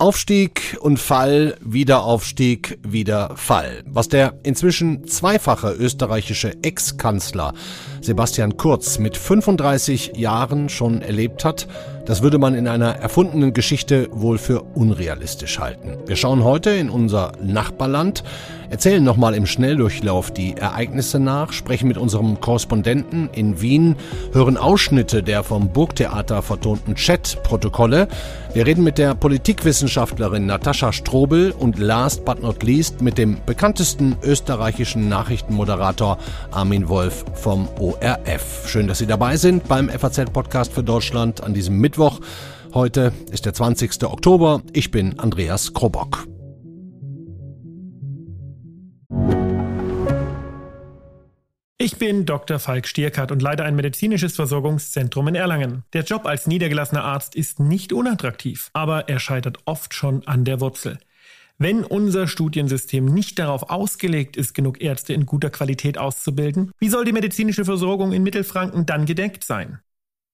Aufstieg und Fall, Wiederaufstieg, wieder Fall. Was der inzwischen zweifache österreichische Ex-Kanzler Sebastian Kurz mit 35 Jahren schon erlebt hat, das würde man in einer erfundenen Geschichte wohl für unrealistisch halten. Wir schauen heute in unser Nachbarland, erzählen nochmal im Schnelldurchlauf die Ereignisse nach, sprechen mit unserem Korrespondenten in Wien, hören Ausschnitte der vom Burgtheater vertonten Chat-Protokolle. Wir reden mit der Politikwissenschaftlerin Natascha Strobel und last but not least mit dem bekanntesten österreichischen Nachrichtenmoderator Armin Wolf vom ORF. Schön, dass Sie dabei sind beim FAZ-Podcast für Deutschland an diesem Mittwoch. Heute ist der 20. Oktober. Ich bin Andreas Krobock. Ich bin Dr. Falk Stierkart und leite ein medizinisches Versorgungszentrum in Erlangen. Der Job als niedergelassener Arzt ist nicht unattraktiv, aber er scheitert oft schon an der Wurzel. Wenn unser Studiensystem nicht darauf ausgelegt ist, genug Ärzte in guter Qualität auszubilden, wie soll die medizinische Versorgung in Mittelfranken dann gedeckt sein?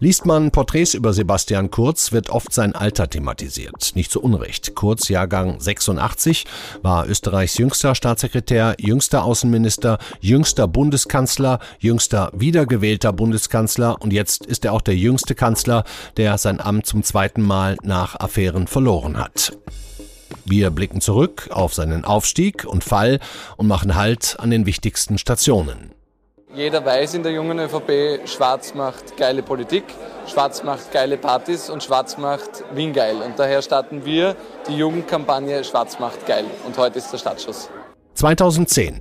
Liest man Porträts über Sebastian Kurz, wird oft sein Alter thematisiert. Nicht zu Unrecht. Kurz, Jahrgang 86, war Österreichs jüngster Staatssekretär, jüngster Außenminister, jüngster Bundeskanzler, jüngster wiedergewählter Bundeskanzler und jetzt ist er auch der jüngste Kanzler, der sein Amt zum zweiten Mal nach Affären verloren hat. Wir blicken zurück auf seinen Aufstieg und Fall und machen Halt an den wichtigsten Stationen. Jeder weiß in der jungen ÖVP, Schwarz macht geile Politik, Schwarz macht geile Partys und Schwarz macht Wien geil. Und daher starten wir die Jugendkampagne Schwarz macht geil. Und heute ist der Startschuss. 2010.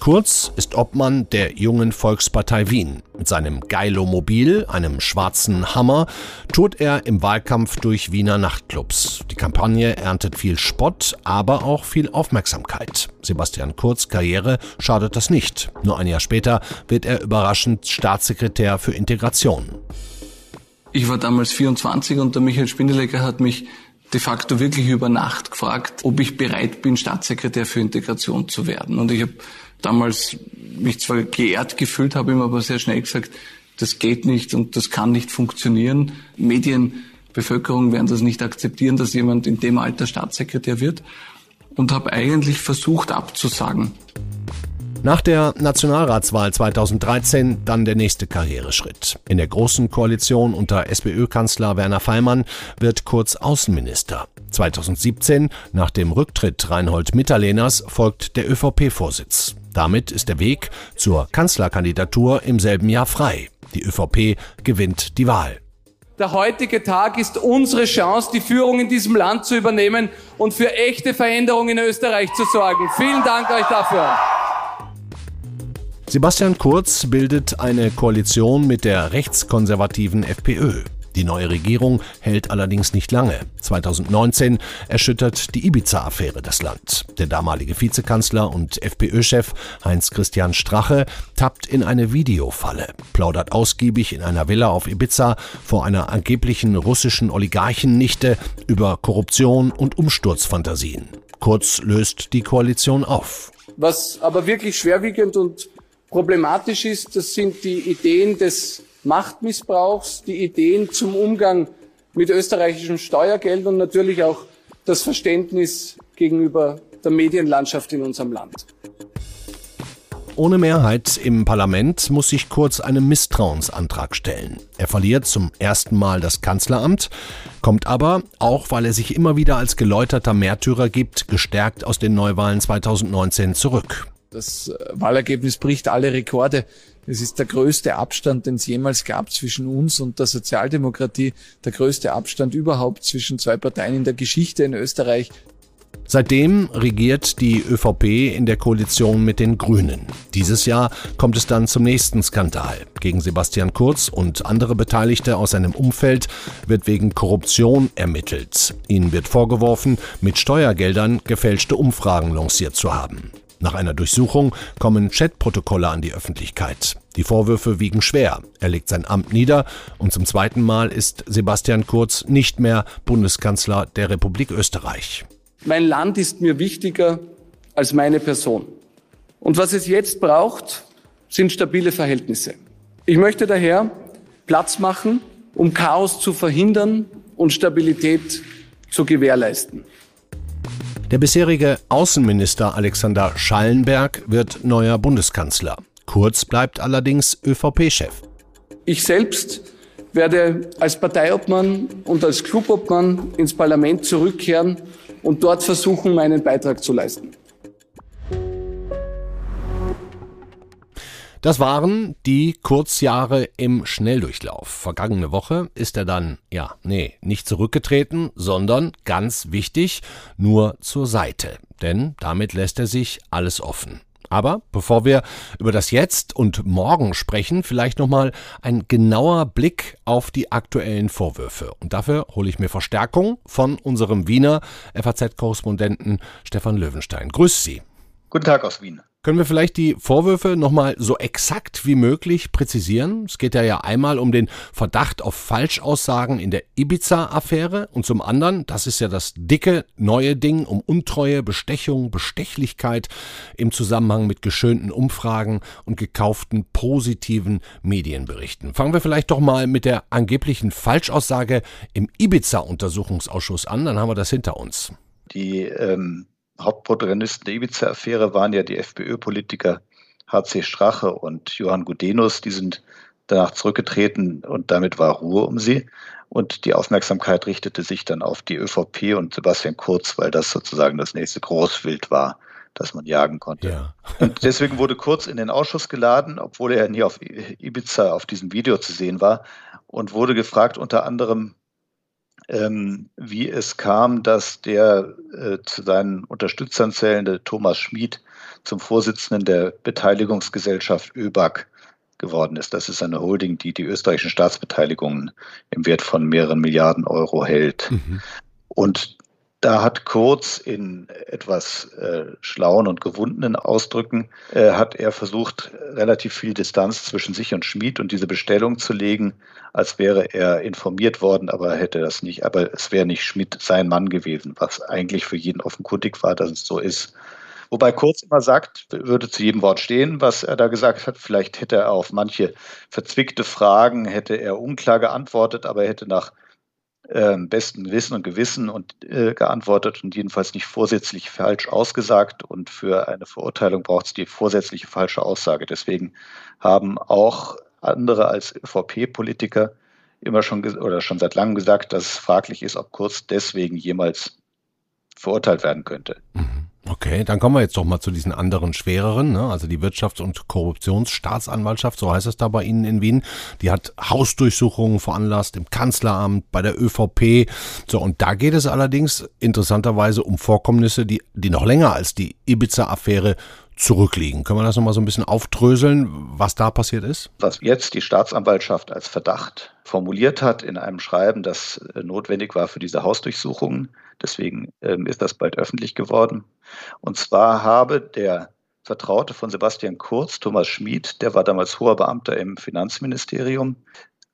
Kurz ist Obmann der jungen Volkspartei Wien. Mit seinem Geilomobil, einem schwarzen Hammer, tourt er im Wahlkampf durch Wiener Nachtclubs. Die Kampagne erntet viel Spott, aber auch viel Aufmerksamkeit. Sebastian Kurz Karriere schadet das nicht. Nur ein Jahr später wird er überraschend Staatssekretär für Integration. Ich war damals 24 und der Michael Spindelegger hat mich de facto wirklich über Nacht gefragt, ob ich bereit bin, Staatssekretär für Integration zu werden. Und ich habe damals mich zwar geehrt gefühlt, habe ihm aber sehr schnell gesagt, das geht nicht und das kann nicht funktionieren. Medien, Bevölkerung werden das nicht akzeptieren, dass jemand in dem Alter Staatssekretär wird und habe eigentlich versucht abzusagen. Nach der Nationalratswahl 2013 dann der nächste Karriereschritt. In der Großen Koalition unter SPÖ-Kanzler Werner Feimann wird Kurz Außenminister. 2017, nach dem Rücktritt Reinhold Mitterlehners, folgt der ÖVP-Vorsitz. Damit ist der Weg zur Kanzlerkandidatur im selben Jahr frei. Die ÖVP gewinnt die Wahl. Der heutige Tag ist unsere Chance, die Führung in diesem Land zu übernehmen und für echte Veränderungen in Österreich zu sorgen. Vielen Dank euch dafür. Sebastian Kurz bildet eine Koalition mit der rechtskonservativen FPÖ. Die neue Regierung hält allerdings nicht lange. 2019 erschüttert die Ibiza-Affäre das Land. Der damalige Vizekanzler und FPÖ-Chef Heinz-Christian Strache tappt in eine Videofalle, plaudert ausgiebig in einer Villa auf Ibiza vor einer angeblichen russischen Oligarchennichte über Korruption und Umsturzfantasien. Kurz löst die Koalition auf. Was aber wirklich schwerwiegend und problematisch ist, das sind die Ideen des Machtmissbrauchs, die Ideen zum Umgang mit österreichischem Steuergeld und natürlich auch das Verständnis gegenüber der Medienlandschaft in unserem Land. Ohne Mehrheit im Parlament muss sich Kurz einem Misstrauensantrag stellen. Er verliert zum ersten Mal das Kanzleramt, kommt aber, auch weil er sich immer wieder als geläuterter Märtyrer gibt, gestärkt aus den Neuwahlen 2019 zurück. Das äh, Wahlergebnis bricht alle Rekorde. Es ist der größte Abstand, den es jemals gab zwischen uns und der Sozialdemokratie, der größte Abstand überhaupt zwischen zwei Parteien in der Geschichte in Österreich. Seitdem regiert die ÖVP in der Koalition mit den Grünen. Dieses Jahr kommt es dann zum nächsten Skandal. Gegen Sebastian Kurz und andere Beteiligte aus seinem Umfeld wird wegen Korruption ermittelt. Ihnen wird vorgeworfen, mit Steuergeldern gefälschte Umfragen lanciert zu haben. Nach einer Durchsuchung kommen Chatprotokolle an die Öffentlichkeit. Die Vorwürfe wiegen schwer. Er legt sein Amt nieder und zum zweiten Mal ist Sebastian Kurz nicht mehr Bundeskanzler der Republik Österreich. Mein Land ist mir wichtiger als meine Person. Und was es jetzt braucht, sind stabile Verhältnisse. Ich möchte daher Platz machen, um Chaos zu verhindern und Stabilität zu gewährleisten. Der bisherige Außenminister Alexander Schallenberg wird neuer Bundeskanzler. Kurz bleibt allerdings ÖVP-Chef. Ich selbst werde als Parteiobmann und als Clubobmann ins Parlament zurückkehren und dort versuchen, meinen Beitrag zu leisten. Das waren die Kurzjahre im Schnelldurchlauf. Vergangene Woche ist er dann, ja, nee, nicht zurückgetreten, sondern ganz wichtig, nur zur Seite. Denn damit lässt er sich alles offen. Aber bevor wir über das Jetzt und Morgen sprechen, vielleicht nochmal ein genauer Blick auf die aktuellen Vorwürfe. Und dafür hole ich mir Verstärkung von unserem Wiener FAZ-Korrespondenten Stefan Löwenstein. Grüß Sie. Guten Tag aus Wien. Können wir vielleicht die Vorwürfe nochmal so exakt wie möglich präzisieren? Es geht ja ja einmal um den Verdacht auf Falschaussagen in der Ibiza-Affäre und zum anderen, das ist ja das dicke neue Ding, um Untreue, Bestechung, Bestechlichkeit im Zusammenhang mit geschönten Umfragen und gekauften positiven Medienberichten. Fangen wir vielleicht doch mal mit der angeblichen Falschaussage im Ibiza-Untersuchungsausschuss an, dann haben wir das hinter uns. Die ähm Hauptprotagonisten der Ibiza-Affäre waren ja die FPÖ-Politiker HC Strache und Johann Gudenus. Die sind danach zurückgetreten und damit war Ruhe um sie. Und die Aufmerksamkeit richtete sich dann auf die ÖVP und Sebastian Kurz, weil das sozusagen das nächste Großwild war, das man jagen konnte. Ja. und deswegen wurde Kurz in den Ausschuss geladen, obwohl er nie auf Ibiza auf diesem Video zu sehen war und wurde gefragt unter anderem, ähm, wie es kam, dass der äh, zu seinen Unterstützern zählende Thomas Schmid zum Vorsitzenden der Beteiligungsgesellschaft ÖBAG geworden ist. Das ist eine Holding, die die österreichischen Staatsbeteiligungen im Wert von mehreren Milliarden Euro hält. Mhm. Und da hat Kurz in etwas äh, schlauen und gewundenen Ausdrücken, äh, hat er versucht, relativ viel Distanz zwischen sich und Schmid und diese Bestellung zu legen, als wäre er informiert worden, aber hätte das nicht, aber es wäre nicht Schmid sein Mann gewesen, was eigentlich für jeden offenkundig war, dass es so ist. Wobei Kurz immer sagt, würde zu jedem Wort stehen, was er da gesagt hat. Vielleicht hätte er auf manche verzwickte Fragen, hätte er unklar geantwortet, aber er hätte nach äh, besten Wissen und Gewissen und äh, geantwortet und jedenfalls nicht vorsätzlich falsch ausgesagt. Und für eine Verurteilung braucht es die vorsätzliche falsche Aussage. Deswegen haben auch andere als ÖVP-Politiker immer schon oder schon seit langem gesagt, dass es fraglich ist, ob Kurz deswegen jemals verurteilt werden könnte. Mhm. Okay, dann kommen wir jetzt doch mal zu diesen anderen schwereren, ne? also die Wirtschafts- und Korruptionsstaatsanwaltschaft, so heißt es da bei Ihnen in Wien. Die hat Hausdurchsuchungen veranlasst im Kanzleramt, bei der ÖVP. So, und da geht es allerdings interessanterweise um Vorkommnisse, die, die noch länger als die Ibiza-Affäre zurückliegen. Können wir das nochmal so ein bisschen aufdröseln, was da passiert ist? Was jetzt die Staatsanwaltschaft als Verdacht formuliert hat in einem Schreiben, das äh, notwendig war für diese Hausdurchsuchungen, deswegen ähm, ist das bald öffentlich geworden. Und zwar habe der Vertraute von Sebastian Kurz, Thomas Schmid, der war damals hoher Beamter im Finanzministerium,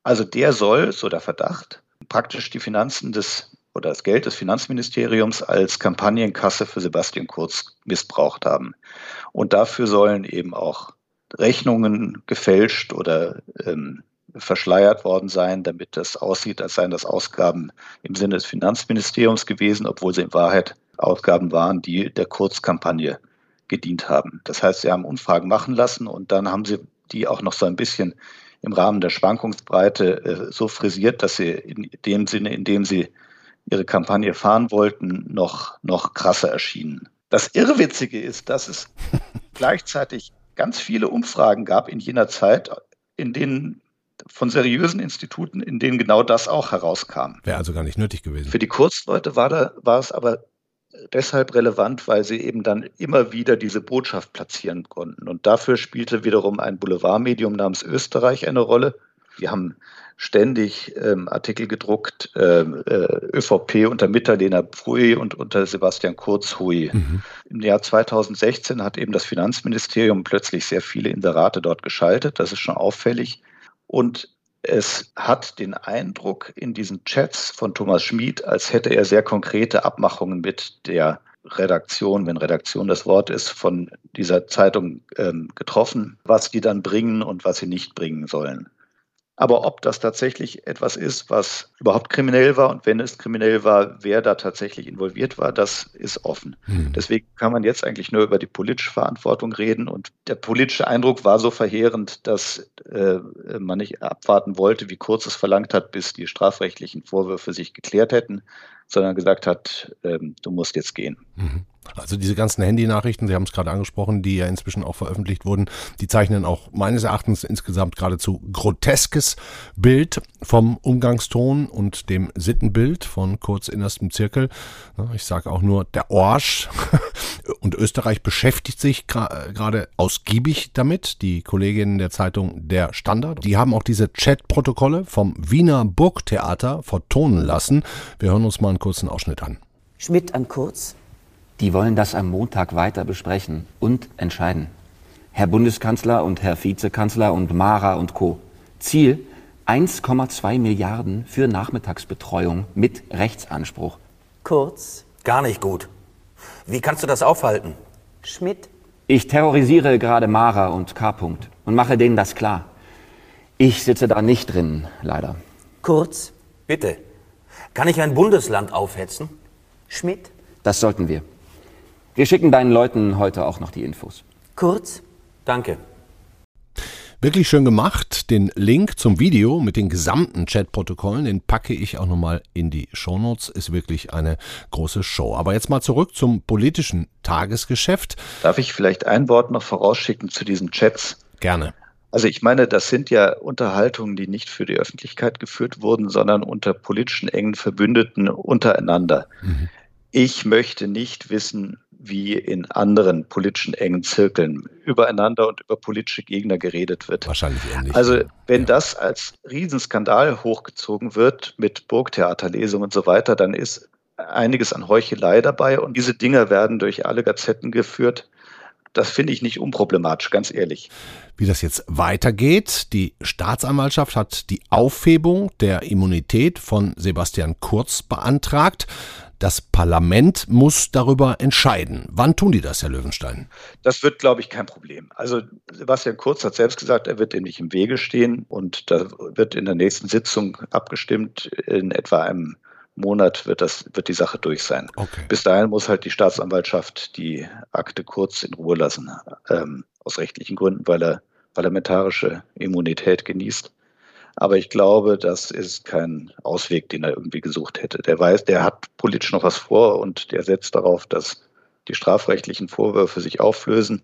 also der soll, so der Verdacht, praktisch die Finanzen des oder das Geld des Finanzministeriums als Kampagnenkasse für Sebastian Kurz missbraucht haben. Und dafür sollen eben auch Rechnungen gefälscht oder ähm, verschleiert worden sein, damit das aussieht, als seien das Ausgaben im Sinne des Finanzministeriums gewesen, obwohl sie in Wahrheit Ausgaben waren, die der Kurzkampagne gedient haben. Das heißt, sie haben Umfragen machen lassen und dann haben sie die auch noch so ein bisschen im Rahmen der Schwankungsbreite äh, so frisiert, dass sie in dem Sinne, in dem sie ihre Kampagne fahren wollten, noch, noch krasser erschienen. Das Irrwitzige ist, dass es gleichzeitig ganz viele Umfragen gab in jener Zeit, in denen von seriösen Instituten, in denen genau das auch herauskam. Wäre also gar nicht nötig gewesen. Für die Kurzleute war, da, war es aber deshalb relevant, weil sie eben dann immer wieder diese Botschaft platzieren konnten. Und dafür spielte wiederum ein Boulevardmedium namens Österreich eine Rolle, Wir haben ständig ähm, Artikel gedruckt, ähm, äh, ÖVP unter Mitterlehner Pfui und unter Sebastian Kurz Hui. Mhm. Im Jahr 2016 hat eben das Finanzministerium plötzlich sehr viele Inserate dort geschaltet. Das ist schon auffällig. Und es hat den Eindruck in diesen Chats von Thomas Schmid, als hätte er sehr konkrete Abmachungen mit der Redaktion, wenn Redaktion das Wort ist, von dieser Zeitung ähm, getroffen, was die dann bringen und was sie nicht bringen sollen. Aber ob das tatsächlich etwas ist, was überhaupt kriminell war und wenn es kriminell war, wer da tatsächlich involviert war, das ist offen. Mhm. Deswegen kann man jetzt eigentlich nur über die politische Verantwortung reden. Und der politische Eindruck war so verheerend, dass äh, man nicht abwarten wollte, wie kurz es verlangt hat, bis die strafrechtlichen Vorwürfe sich geklärt hätten, sondern gesagt hat, äh, du musst jetzt gehen. Mhm. Also diese ganzen Handynachrichten, Sie haben es gerade angesprochen, die ja inzwischen auch veröffentlicht wurden, die zeichnen auch meines Erachtens insgesamt geradezu groteskes Bild vom Umgangston und dem Sittenbild von kurz innerstem Zirkel. Ich sage auch nur der Orsch. Und Österreich beschäftigt sich gerade ausgiebig damit. Die Kolleginnen der Zeitung Der Standard, die haben auch diese Chat-Protokolle vom Wiener Burgtheater vertonen lassen. Wir hören uns mal einen kurzen Ausschnitt an. Schmidt an Kurz die wollen das am Montag weiter besprechen und entscheiden. Herr Bundeskanzler und Herr Vizekanzler und Mara und Co. Ziel 1,2 Milliarden für Nachmittagsbetreuung mit Rechtsanspruch. Kurz. Gar nicht gut. Wie kannst du das aufhalten? Schmidt. Ich terrorisiere gerade Mara und K. -Punkt und mache denen das klar. Ich sitze da nicht drin, leider. Kurz. Bitte. Kann ich ein Bundesland aufhetzen? Schmidt. Das sollten wir. Wir schicken deinen Leuten heute auch noch die Infos. Kurz? Danke. Wirklich schön gemacht. Den Link zum Video mit den gesamten Chatprotokollen, den packe ich auch nochmal in die Shownotes. Ist wirklich eine große Show. Aber jetzt mal zurück zum politischen Tagesgeschäft. Darf ich vielleicht ein Wort noch vorausschicken zu diesen Chats? Gerne. Also ich meine, das sind ja Unterhaltungen, die nicht für die Öffentlichkeit geführt wurden, sondern unter politischen engen Verbündeten untereinander. Mhm. Ich möchte nicht wissen, wie in anderen politischen engen Zirkeln übereinander und über politische Gegner geredet wird. Wahrscheinlich ähnlich. Also wenn ja. das als Riesenskandal hochgezogen wird mit Burgtheaterlesungen und so weiter, dann ist einiges an Heuchelei dabei und diese Dinger werden durch alle Gazetten geführt. Das finde ich nicht unproblematisch, ganz ehrlich. Wie das jetzt weitergeht, die Staatsanwaltschaft hat die Aufhebung der Immunität von Sebastian Kurz beantragt. Das Parlament muss darüber entscheiden. Wann tun die das, Herr Löwenstein? Das wird, glaube ich, kein Problem. Also Sebastian Kurz hat selbst gesagt, er wird dem nicht im Wege stehen und da wird in der nächsten Sitzung abgestimmt. In etwa einem Monat wird, das, wird die Sache durch sein. Okay. Bis dahin muss halt die Staatsanwaltschaft die Akte Kurz in Ruhe lassen, ähm, aus rechtlichen Gründen, weil er parlamentarische Immunität genießt. Aber ich glaube, das ist kein Ausweg, den er irgendwie gesucht hätte. Der weiß, der hat politisch noch was vor und der setzt darauf, dass die strafrechtlichen Vorwürfe sich auflösen,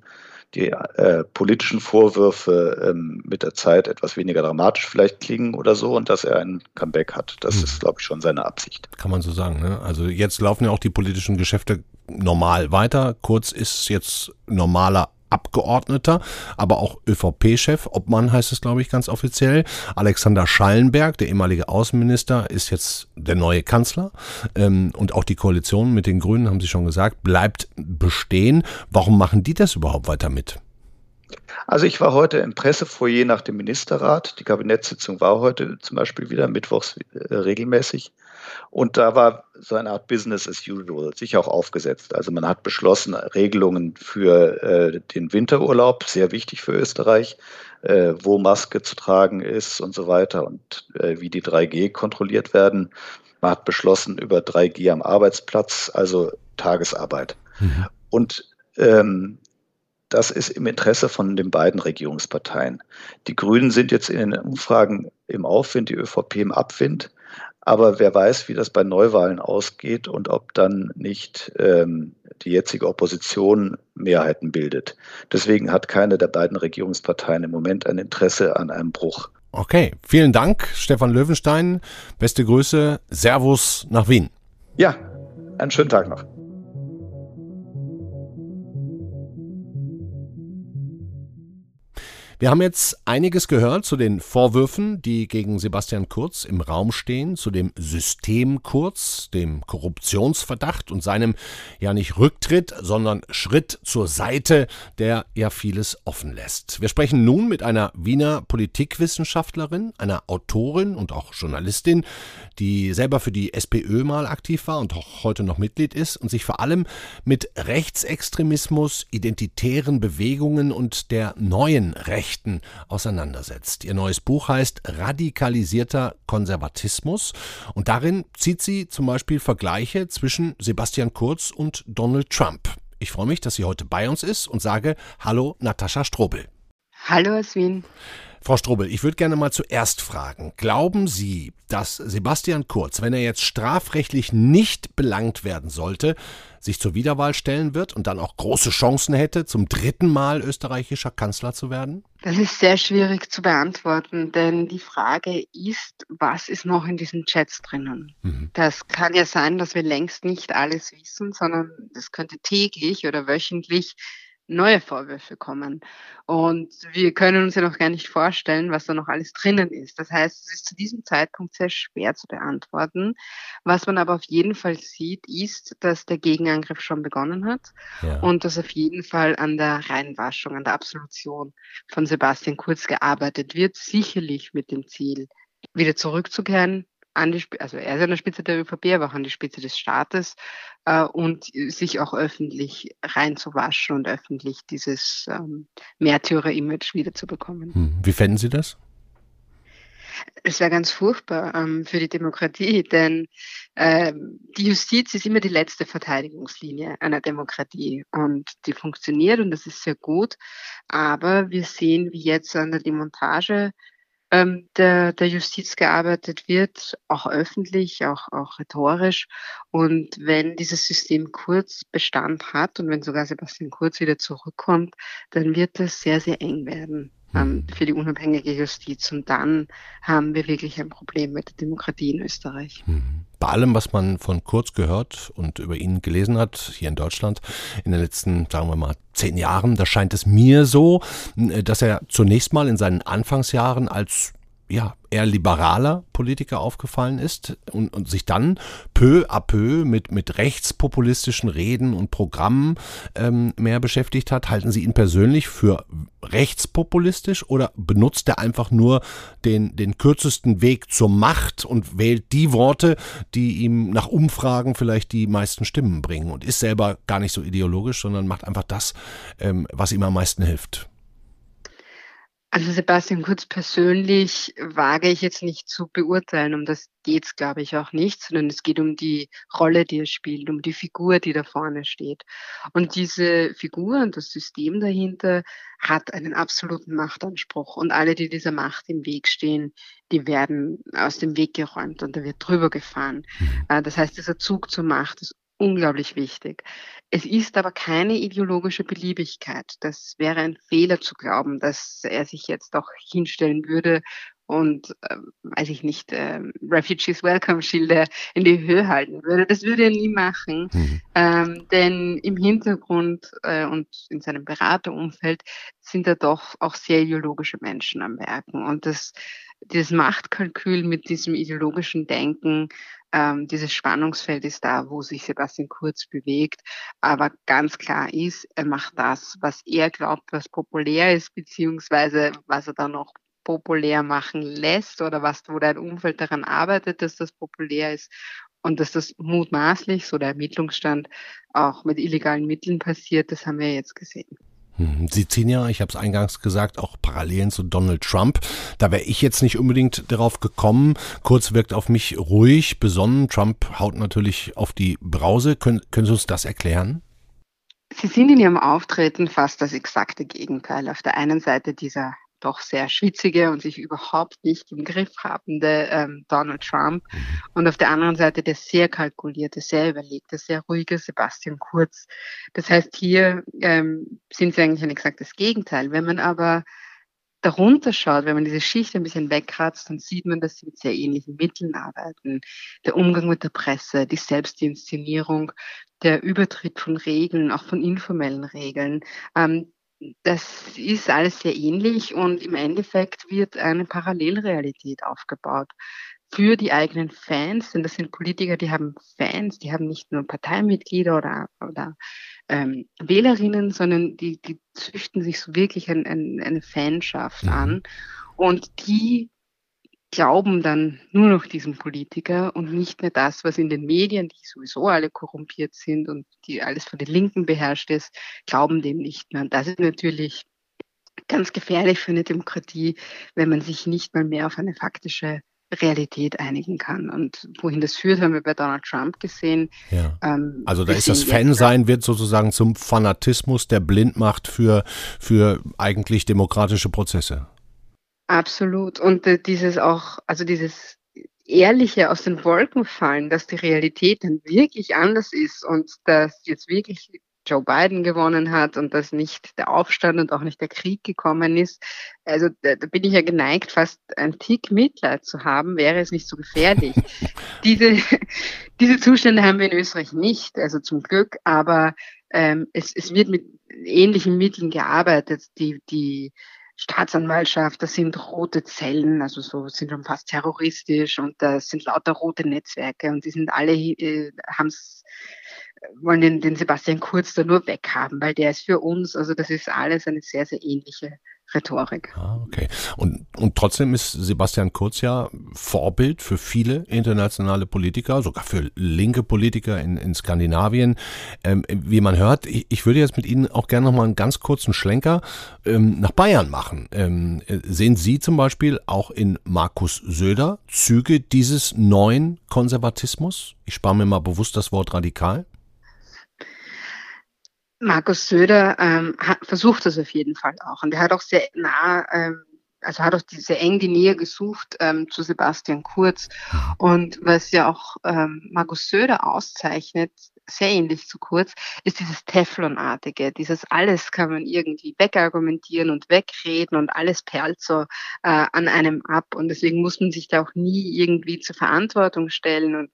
die äh, politischen Vorwürfe ähm, mit der Zeit etwas weniger dramatisch vielleicht klingen oder so und dass er ein Comeback hat. Das hm. ist, glaube ich, schon seine Absicht. Kann man so sagen. Ne? Also jetzt laufen ja auch die politischen Geschäfte normal weiter. Kurz ist jetzt normaler Abgeordneter, aber auch ÖVP-Chef, Obmann heißt es, glaube ich, ganz offiziell. Alexander Schallenberg, der ehemalige Außenminister, ist jetzt der neue Kanzler. Ähm, und auch die Koalition mit den Grünen, haben Sie schon gesagt, bleibt bestehen. Warum machen die das überhaupt weiter mit? Also ich war heute im Pressefoyer nach dem Ministerrat. Die Kabinettssitzung war heute zum Beispiel wieder mittwochs äh, regelmäßig. Und da war so eine Art Business as usual sich auch aufgesetzt. Also man hat beschlossen, Regelungen für äh, den Winterurlaub, sehr wichtig für Österreich, äh, wo Maske zu tragen ist und so weiter und äh, wie die 3G kontrolliert werden. Man hat beschlossen über 3G am Arbeitsplatz, also Tagesarbeit. Mhm. Und ähm, das ist im Interesse von den beiden Regierungsparteien. Die Grünen sind jetzt in den Umfragen im Aufwind, die ÖVP im Abwind. Aber wer weiß, wie das bei Neuwahlen ausgeht und ob dann nicht ähm, die jetzige Opposition Mehrheiten bildet. Deswegen hat keine der beiden Regierungsparteien im Moment ein Interesse an einem Bruch. Okay, vielen Dank, Stefan Löwenstein. Beste Grüße. Servus nach Wien. Ja, einen schönen Tag noch. Wir haben jetzt einiges gehört zu den Vorwürfen, die gegen Sebastian Kurz im Raum stehen, zu dem System Kurz, dem Korruptionsverdacht und seinem ja nicht Rücktritt, sondern Schritt zur Seite, der ja vieles offen lässt. Wir sprechen nun mit einer Wiener Politikwissenschaftlerin, einer Autorin und auch Journalistin, die selber für die SPÖ mal aktiv war und auch heute noch Mitglied ist und sich vor allem mit Rechtsextremismus, identitären Bewegungen und der neuen Rechts Rechten auseinandersetzt. Ihr neues Buch heißt Radikalisierter Konservatismus und darin zieht sie zum Beispiel Vergleiche zwischen Sebastian Kurz und Donald Trump. Ich freue mich, dass sie heute bei uns ist und sage Hallo Natascha Strobel. Hallo aus. Frau Strobel, ich würde gerne mal zuerst fragen, glauben Sie, dass Sebastian Kurz, wenn er jetzt strafrechtlich nicht belangt werden sollte, sich zur Wiederwahl stellen wird und dann auch große Chancen hätte, zum dritten Mal österreichischer Kanzler zu werden? Das ist sehr schwierig zu beantworten, denn die Frage ist, was ist noch in diesen Chats drinnen? Mhm. Das kann ja sein, dass wir längst nicht alles wissen, sondern das könnte täglich oder wöchentlich neue Vorwürfe kommen. Und wir können uns ja noch gar nicht vorstellen, was da noch alles drinnen ist. Das heißt, es ist zu diesem Zeitpunkt sehr schwer zu beantworten. Was man aber auf jeden Fall sieht, ist, dass der Gegenangriff schon begonnen hat ja. und dass auf jeden Fall an der Reinwaschung, an der Absolution von Sebastian Kurz gearbeitet wird, sicherlich mit dem Ziel, wieder zurückzukehren an die, also er ist an der Spitze der ÖVP, aber auch an die Spitze des Staates äh, und sich auch öffentlich reinzuwaschen und öffentlich dieses ähm, Märtyrer-Image wiederzubekommen. Hm. Wie fänden Sie das? Es wäre ganz furchtbar ähm, für die Demokratie, denn äh, die Justiz ist immer die letzte Verteidigungslinie einer Demokratie und die funktioniert und das ist sehr gut. Aber wir sehen, wie jetzt an der Demontage ähm, der, der Justiz gearbeitet wird, auch öffentlich, auch, auch rhetorisch. Und wenn dieses System Kurz Bestand hat und wenn sogar Sebastian Kurz wieder zurückkommt, dann wird das sehr, sehr eng werden ähm, mhm. für die unabhängige Justiz. Und dann haben wir wirklich ein Problem mit der Demokratie in Österreich. Mhm. Bei allem, was man von Kurz gehört und über ihn gelesen hat, hier in Deutschland, in den letzten, sagen wir mal, zehn Jahren, da scheint es mir so, dass er zunächst mal in seinen Anfangsjahren als ja, eher liberaler Politiker aufgefallen ist und, und sich dann peu à peu mit, mit rechtspopulistischen Reden und Programmen ähm, mehr beschäftigt hat. Halten Sie ihn persönlich für rechtspopulistisch oder benutzt er einfach nur den, den kürzesten Weg zur Macht und wählt die Worte, die ihm nach Umfragen vielleicht die meisten Stimmen bringen und ist selber gar nicht so ideologisch, sondern macht einfach das, ähm, was ihm am meisten hilft? Also Sebastian Kurz persönlich wage ich jetzt nicht zu beurteilen. Um das geht's, glaube ich, auch nicht, sondern es geht um die Rolle, die er spielt, um die Figur, die da vorne steht. Und diese Figur und das System dahinter hat einen absoluten Machtanspruch. Und alle, die dieser Macht im Weg stehen, die werden aus dem Weg geräumt und da wird drüber gefahren. Mhm. Äh, das heißt, dieser Zug zur Macht ist unglaublich wichtig. Es ist aber keine ideologische Beliebigkeit. Das wäre ein Fehler zu glauben, dass er sich jetzt auch hinstellen würde und, äh, weiß ich nicht, äh, Refugees Welcome Schilder in die Höhe halten würde. Das würde er nie machen, mhm. ähm, denn im Hintergrund äh, und in seinem Beraterumfeld sind da doch auch sehr ideologische Menschen am Werken. Und das, dieses Machtkalkül mit diesem ideologischen Denken ähm, dieses Spannungsfeld ist da, wo sich Sebastian Kurz bewegt. Aber ganz klar ist, er macht das, was er glaubt, was populär ist, beziehungsweise was er dann noch populär machen lässt oder was, wo dein Umfeld daran arbeitet, dass das populär ist und dass das mutmaßlich, so der Ermittlungsstand, auch mit illegalen Mitteln passiert, das haben wir jetzt gesehen. Hm, Sie ziehen ja, ich habe es eingangs gesagt, auch Parallelen zu Donald Trump. Da wäre ich jetzt nicht unbedingt darauf gekommen. Kurz wirkt auf mich ruhig, besonnen. Trump haut natürlich auf die Brause. Können, können Sie uns das erklären? Sie sind in Ihrem Auftreten fast das exakte Gegenteil. Auf der einen Seite dieser doch sehr schwitzige und sich überhaupt nicht im Griff habende ähm, Donald Trump mhm. und auf der anderen Seite der sehr kalkulierte, sehr überlegte, sehr ruhige Sebastian Kurz. Das heißt, hier ähm, sind sie eigentlich ein exaktes Gegenteil. Wenn man aber darunter schaut, wenn man diese Schicht ein bisschen wegkratzt, dann sieht man, dass sie mit sehr ähnlichen Mitteln arbeiten. Der Umgang mit der Presse, die Selbstinszenierung, der Übertritt von Regeln, auch von informellen Regeln, ähm, das ist alles sehr ähnlich und im Endeffekt wird eine Parallelrealität aufgebaut für die eigenen Fans, denn das sind Politiker, die haben Fans, die haben nicht nur Parteimitglieder oder, oder ähm, Wählerinnen, sondern die, die züchten sich so wirklich ein, ein, eine Fanschaft mhm. an und die glauben dann nur noch diesem Politiker und nicht mehr das, was in den Medien, die sowieso alle korrumpiert sind und die alles von den Linken beherrscht ist, glauben dem nicht mehr. Und das ist natürlich ganz gefährlich für eine Demokratie, wenn man sich nicht mal mehr auf eine faktische Realität einigen kann. Und wohin das führt, haben wir bei Donald Trump gesehen. Ja. Ähm, also da ist das Fansein wird sozusagen zum Fanatismus, der blind macht für, für eigentlich demokratische Prozesse. Absolut. Und äh, dieses auch, also dieses ehrliche aus den Wolken fallen, dass die Realität dann wirklich anders ist und dass jetzt wirklich Joe Biden gewonnen hat und dass nicht der Aufstand und auch nicht der Krieg gekommen ist. Also da, da bin ich ja geneigt, fast ein Tick Mitleid zu haben, wäre es nicht so gefährlich. diese, diese Zustände haben wir in Österreich nicht, also zum Glück, aber ähm, es, es wird mit ähnlichen Mitteln gearbeitet, die, die Staatsanwaltschaft, das sind rote Zellen, also so sind schon fast terroristisch und das sind lauter rote Netzwerke und die sind alle, äh, haben's, wollen den, den Sebastian Kurz da nur weghaben, weil der ist für uns, also das ist alles eine sehr, sehr ähnliche Rhetorik. Ah, okay. Und, und trotzdem ist Sebastian Kurz ja Vorbild für viele internationale Politiker, sogar für linke Politiker in, in Skandinavien. Ähm, wie man hört, ich, ich würde jetzt mit Ihnen auch gerne noch mal einen ganz kurzen Schlenker ähm, nach Bayern machen. Ähm, sehen Sie zum Beispiel auch in Markus Söder Züge dieses neuen Konservatismus? Ich spare mir mal bewusst das Wort radikal. Markus Söder ähm, hat, versucht das auf jeden Fall auch. Und er hat auch sehr nah, ähm, also hat auch die, sehr eng die Nähe gesucht ähm, zu Sebastian Kurz. Und was ja auch ähm, Markus Söder auszeichnet, sehr ähnlich zu Kurz, ist dieses Teflonartige. Dieses alles kann man irgendwie wegargumentieren und wegreden und alles perlt so äh, an einem ab. Und deswegen muss man sich da auch nie irgendwie zur Verantwortung stellen und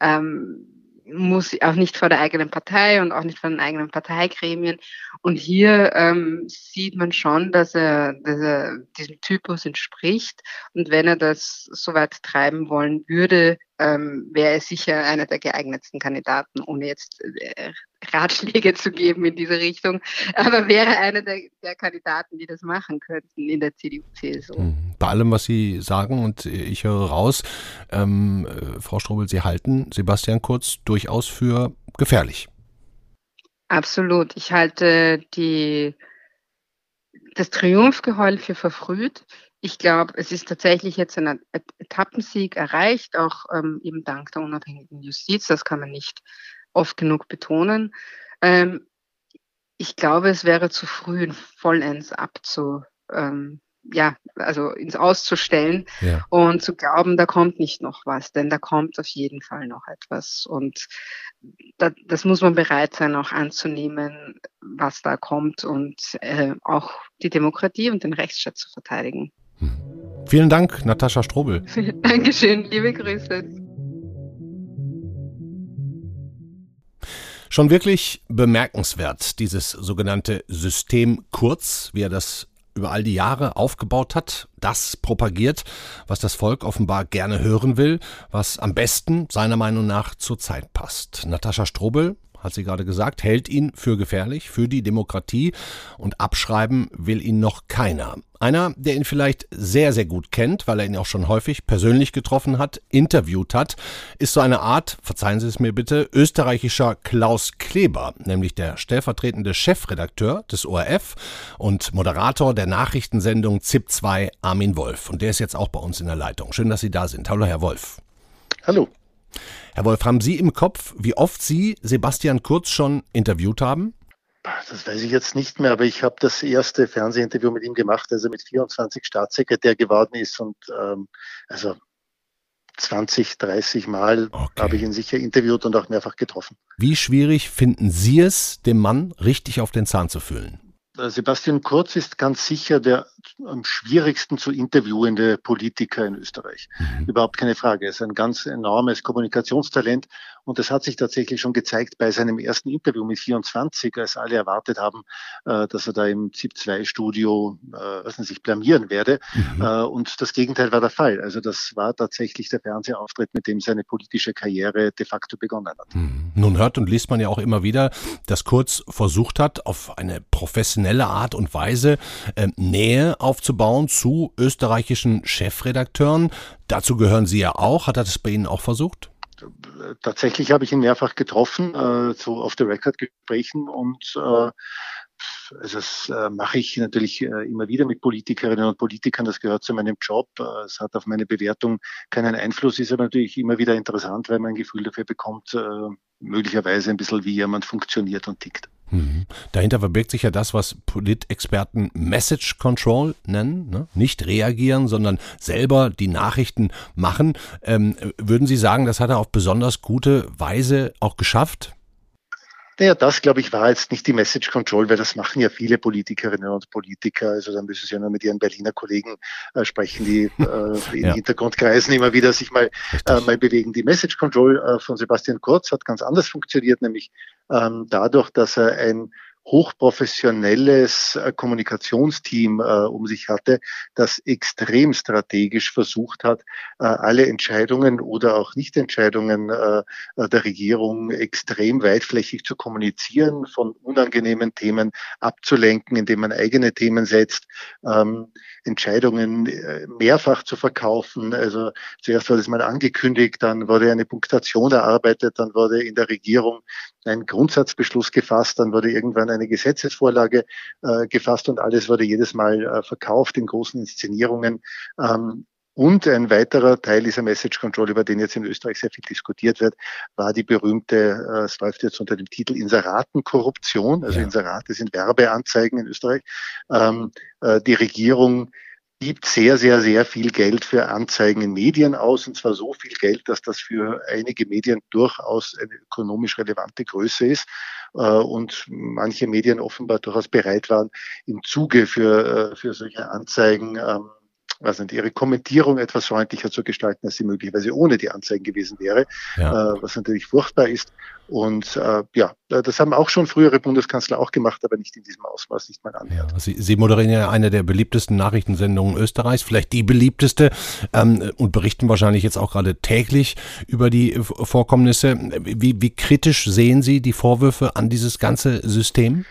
ähm, muss auch nicht vor der eigenen Partei und auch nicht vor den eigenen Parteigremien. Und hier ähm, sieht man schon, dass er, dass er diesem Typus entspricht. Und wenn er das so weit treiben wollen würde, ähm, wäre er sicher einer der geeignetsten Kandidaten, ohne jetzt äh, Ratschläge zu geben in diese Richtung. Aber wäre einer der, der Kandidaten, die das machen könnten in der CDU-CSU. Hm. Bei allem, was Sie sagen, und ich höre raus, ähm, äh, Frau Strobel, Sie halten Sebastian Kurz durchaus für gefährlich. Absolut. Ich halte die, das Triumphgeheul für verfrüht. Ich glaube, es ist tatsächlich jetzt ein Etappensieg erreicht, auch ähm, eben dank der unabhängigen Justiz. Das kann man nicht oft genug betonen. Ähm, ich glaube, es wäre zu früh, vollends abzu, ähm, ja, also ins Auszustellen ja. und zu glauben, da kommt nicht noch was, denn da kommt auf jeden Fall noch etwas. Und da, das muss man bereit sein, auch anzunehmen, was da kommt und äh, auch die Demokratie und den Rechtsstaat zu verteidigen. Vielen Dank, Natascha Strobel. Dankeschön, liebe Grüße. Schon wirklich bemerkenswert, dieses sogenannte System Kurz, wie er das über all die Jahre aufgebaut hat, das propagiert, was das Volk offenbar gerne hören will, was am besten seiner Meinung nach zur Zeit passt. Natascha Strobel hat sie gerade gesagt, hält ihn für gefährlich, für die Demokratie und abschreiben will ihn noch keiner. Einer, der ihn vielleicht sehr, sehr gut kennt, weil er ihn auch schon häufig persönlich getroffen hat, interviewt hat, ist so eine Art, verzeihen Sie es mir bitte, österreichischer Klaus Kleber, nämlich der stellvertretende Chefredakteur des ORF und Moderator der Nachrichtensendung ZIP 2 Armin Wolf. Und der ist jetzt auch bei uns in der Leitung. Schön, dass Sie da sind. Hallo, Herr Wolf. Hallo. Herr Wolf, haben Sie im Kopf, wie oft Sie Sebastian Kurz schon interviewt haben? Das weiß ich jetzt nicht mehr, aber ich habe das erste Fernsehinterview mit ihm gemacht, als er mit 24 Staatssekretär geworden ist und ähm, also 20, 30 Mal okay. habe ich ihn sicher interviewt und auch mehrfach getroffen. Wie schwierig finden Sie es, dem Mann richtig auf den Zahn zu fühlen? Sebastian Kurz ist ganz sicher der am schwierigsten zu interviewende Politiker in Österreich. Mhm. Überhaupt keine Frage. Er ist ein ganz enormes Kommunikationstalent und das hat sich tatsächlich schon gezeigt bei seinem ersten Interview mit 24, als alle erwartet haben, äh, dass er da im ZIP-2-Studio äh, sich blamieren werde. Mhm. Äh, und das Gegenteil war der Fall. Also das war tatsächlich der Fernsehauftritt, mit dem seine politische Karriere de facto begonnen hat. Mhm. Nun hört und liest man ja auch immer wieder, dass Kurz versucht hat, auf eine professionelle Art und Weise äh, Nähe aufzubauen zu österreichischen Chefredakteuren. Dazu gehören Sie ja auch. Hat er das bei Ihnen auch versucht? Tatsächlich habe ich ihn mehrfach getroffen, äh, so auf the record Gesprächen und äh, also das äh, mache ich natürlich äh, immer wieder mit Politikerinnen und Politikern. Das gehört zu meinem Job. Äh, es hat auf meine Bewertung keinen Einfluss, ist aber natürlich immer wieder interessant, weil man ein Gefühl dafür bekommt, äh, möglicherweise ein bisschen, wie jemand funktioniert und tickt. Mhm. Dahinter verbirgt sich ja das, was Politexperten Message Control nennen. Ne? Nicht reagieren, sondern selber die Nachrichten machen. Ähm, würden Sie sagen, das hat er auf besonders gute Weise auch geschafft? Naja, das glaube ich war jetzt nicht die Message Control, weil das machen ja viele Politikerinnen und Politiker. Also da müssen Sie ja nur mit Ihren Berliner Kollegen äh, sprechen, die äh, in ja. Hintergrundkreisen immer wieder sich mal, äh, mal bewegen. Die Message Control äh, von Sebastian Kurz hat ganz anders funktioniert, nämlich ähm, dadurch, dass er ein hochprofessionelles äh, Kommunikationsteam äh, um sich hatte, das extrem strategisch versucht hat, äh, alle Entscheidungen oder auch Nichtentscheidungen äh, der Regierung extrem weitflächig zu kommunizieren, von unangenehmen Themen abzulenken, indem man eigene Themen setzt, ähm, Entscheidungen äh, mehrfach zu verkaufen. Also zuerst wurde es mal angekündigt, dann wurde eine Punktation erarbeitet, dann wurde in der Regierung ein Grundsatzbeschluss gefasst, dann wurde irgendwann eine Gesetzesvorlage äh, gefasst und alles wurde jedes Mal äh, verkauft in großen Inszenierungen. Ähm, und ein weiterer Teil dieser Message Control, über den jetzt in Österreich sehr viel diskutiert wird, war die berühmte, äh, es läuft jetzt unter dem Titel Inseratenkorruption. Also ja. Inserate sind Werbeanzeigen in Österreich. Ähm, äh, die Regierung gibt sehr, sehr, sehr viel Geld für Anzeigen in Medien aus, und zwar so viel Geld, dass das für einige Medien durchaus eine ökonomisch relevante Größe ist äh, und manche Medien offenbar durchaus bereit waren, im Zuge für, äh, für solche Anzeigen ähm, also ihre Kommentierung etwas freundlicher zu gestalten, als sie möglicherweise ohne die Anzeigen gewesen wäre, ja. äh, was natürlich furchtbar ist. Und äh, ja, das haben auch schon frühere Bundeskanzler auch gemacht, aber nicht in diesem Ausmaß, nicht mal annähernd. Ja, Sie, Sie moderieren ja eine der beliebtesten Nachrichtensendungen Österreichs, vielleicht die beliebteste, ähm, und berichten wahrscheinlich jetzt auch gerade täglich über die Vorkommnisse. Wie, wie kritisch sehen Sie die Vorwürfe an dieses ganze System?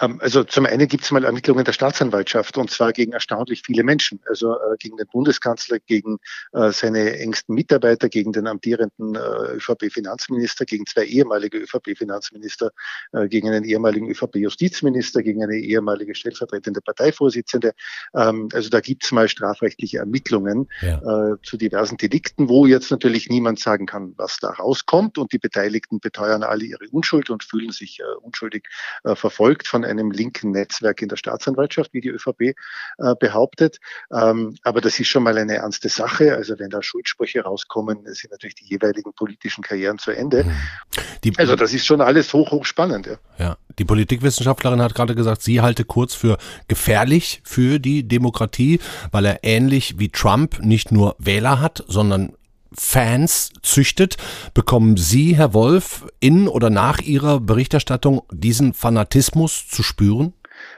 Ähm, also zum einen gibt es mal Ermittlungen der Staatsanwaltschaft und zwar gegen erstaunlich viele Menschen, also äh, gegen den Bundeskanzler, gegen äh, seine engsten Mitarbeiter, gegen den amtierenden äh, ÖVP-Finanzminister, gegen zwei ehemalige ÖVP-Finanzminister, gegen einen ehemaligen ÖVP-Justizminister, gegen eine ehemalige stellvertretende Parteivorsitzende. Ähm, also da gibt es mal strafrechtliche Ermittlungen ja. Zu diversen Delikten, wo jetzt natürlich niemand sagen kann, was da rauskommt und die Beteiligten beteuern alle ihre Unschuld und fühlen sich unschuldig verfolgt von einem linken Netzwerk in der Staatsanwaltschaft, wie die ÖVP äh, behauptet. Ähm, aber das ist schon mal eine ernste Sache. Also wenn da Schuldsprüche rauskommen, sind natürlich die jeweiligen politischen Karrieren zu Ende. Die, also das ist schon alles hoch, hoch spannend. Ja. ja, die Politikwissenschaftlerin hat gerade gesagt, sie halte Kurz für gefährlich für die Demokratie, weil er ähnlich wie Trump nicht nur Wähler hat, sondern Fans züchtet. Bekommen Sie, Herr Wolf, in oder nach Ihrer Berichterstattung diesen Fanatismus zu spüren?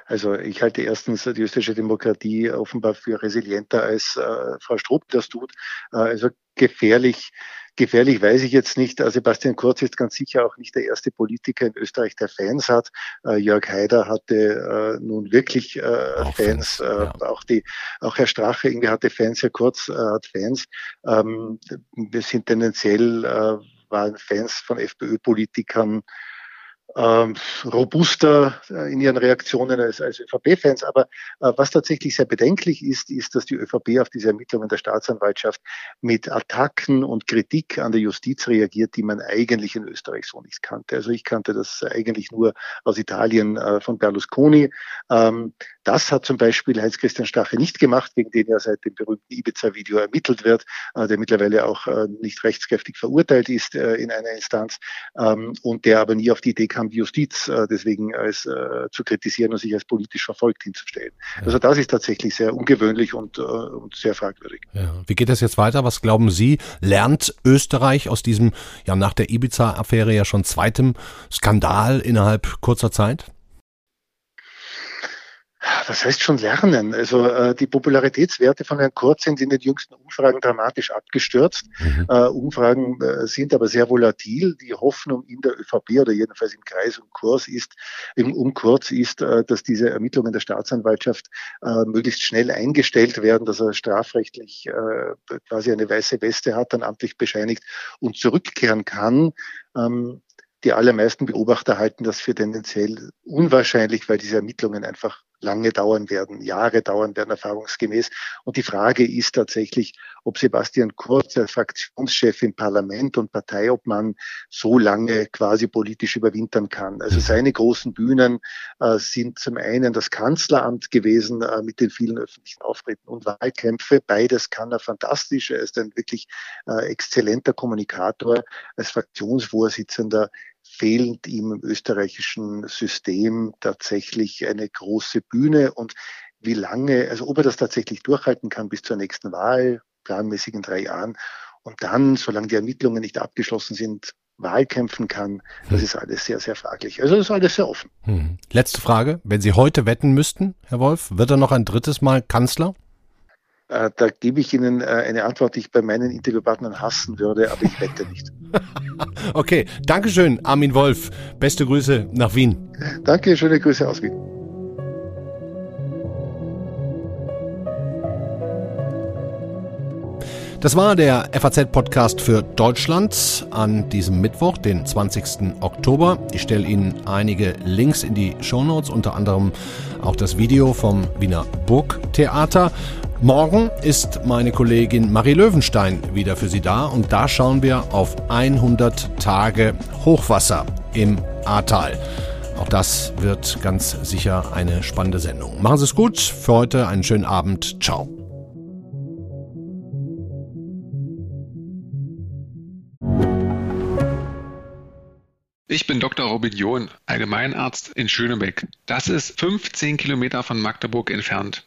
Also ich halte erstens die österreichische Demokratie offenbar für resilienter als äh, Frau Strupp das tut. Äh, also gefährlich Gefährlich weiß ich jetzt nicht. Äh, Sebastian Kurz ist ganz sicher auch nicht der erste Politiker in Österreich, der Fans hat. Äh, Jörg Haider hatte äh, nun wirklich auch Fans. Fans ja. Auch die, auch Herr Strache irgendwie hatte Fans. Herr Kurz hat Fans. Ähm, wir sind tendenziell waren Fans von FPÖ-Politikern ähm, robuster äh, in ihren Reaktionen als, als ÖVP-Fans. Aber äh, was tatsächlich sehr bedenklich ist, ist, dass die ÖVP auf diese Ermittlungen der Staatsanwaltschaft mit Attacken und Kritik an der Justiz reagiert, die man eigentlich in Österreich so nicht kannte. Also ich kannte das eigentlich nur aus Italien äh, von Berlusconi. Ähm, das hat zum Beispiel Heinz-Christian Strache nicht gemacht, gegen den ja seit dem berühmten Ibiza-Video ermittelt wird, äh, der mittlerweile auch äh, nicht rechtskräftig verurteilt ist äh, in einer Instanz ähm, und der aber nie auf die Idee kam, sozusagen die Justiz äh, deswegen als äh, zu kritisieren und sich als politisch verfolgt hinzustellen. Ja. Also das ist tatsächlich sehr ungewöhnlich und, äh, und sehr fragwürdig. Ja. Wie geht das jetzt weiter? Was glauben Sie? Lernt Österreich aus diesem ja nach der Ibiza-Affäre ja schon zweitem Skandal innerhalb kurzer Zeit? Was heißt schon lernen? Also äh, die Popularitätswerte von Herrn Kurz sind in den jüngsten Umfragen dramatisch abgestürzt. Mhm. Äh, Umfragen äh, sind aber sehr volatil. Die Hoffnung in der ÖVP oder jedenfalls im Kreis um Kurs ist, im, um Kurz ist, äh, dass diese Ermittlungen der Staatsanwaltschaft äh, möglichst schnell eingestellt werden, dass er strafrechtlich äh, quasi eine weiße Weste hat, dann amtlich bescheinigt und zurückkehren kann. Ähm, die allermeisten Beobachter halten das für tendenziell unwahrscheinlich, weil diese Ermittlungen einfach lange dauern werden, Jahre dauern werden, erfahrungsgemäß. Und die Frage ist tatsächlich, ob Sebastian Kurz als Fraktionschef im Parlament und Parteiobmann so lange quasi politisch überwintern kann. Also seine großen Bühnen äh, sind zum einen das Kanzleramt gewesen äh, mit den vielen öffentlichen Auftritten und Wahlkämpfe. Beides kann er fantastisch. Er ist ein wirklich äh, exzellenter Kommunikator. Als Fraktionsvorsitzender fehlt ihm im österreichischen System tatsächlich eine große Bühne und wie lange, also ob er das tatsächlich durchhalten kann bis zur nächsten Wahl, planmäßig in drei Jahren, und dann, solange die Ermittlungen nicht abgeschlossen sind, Wahlkämpfen kann, das ist alles sehr, sehr fraglich. Also das ist alles sehr offen. Hm. Letzte Frage. Wenn Sie heute wetten müssten, Herr Wolf, wird er noch ein drittes Mal Kanzler? Äh, da gebe ich Ihnen äh, eine Antwort, die ich bei meinen Interviewpartnern hassen würde, aber ich wette nicht. okay, Dankeschön, Armin Wolf. Beste Grüße nach Wien. Danke, schöne Grüße aus Wien. Das war der FAZ-Podcast für Deutschland an diesem Mittwoch, den 20. Oktober. Ich stelle Ihnen einige Links in die Shownotes, unter anderem auch das Video vom Wiener Burgtheater. Morgen ist meine Kollegin Marie Löwenstein wieder für Sie da und da schauen wir auf 100 Tage Hochwasser im Ahrtal. Auch das wird ganz sicher eine spannende Sendung. Machen Sie es gut. Für heute einen schönen Abend. Ciao. Ich bin Dr. Robin John, Allgemeinarzt in Schönebeck. Das ist 15 Kilometer von Magdeburg entfernt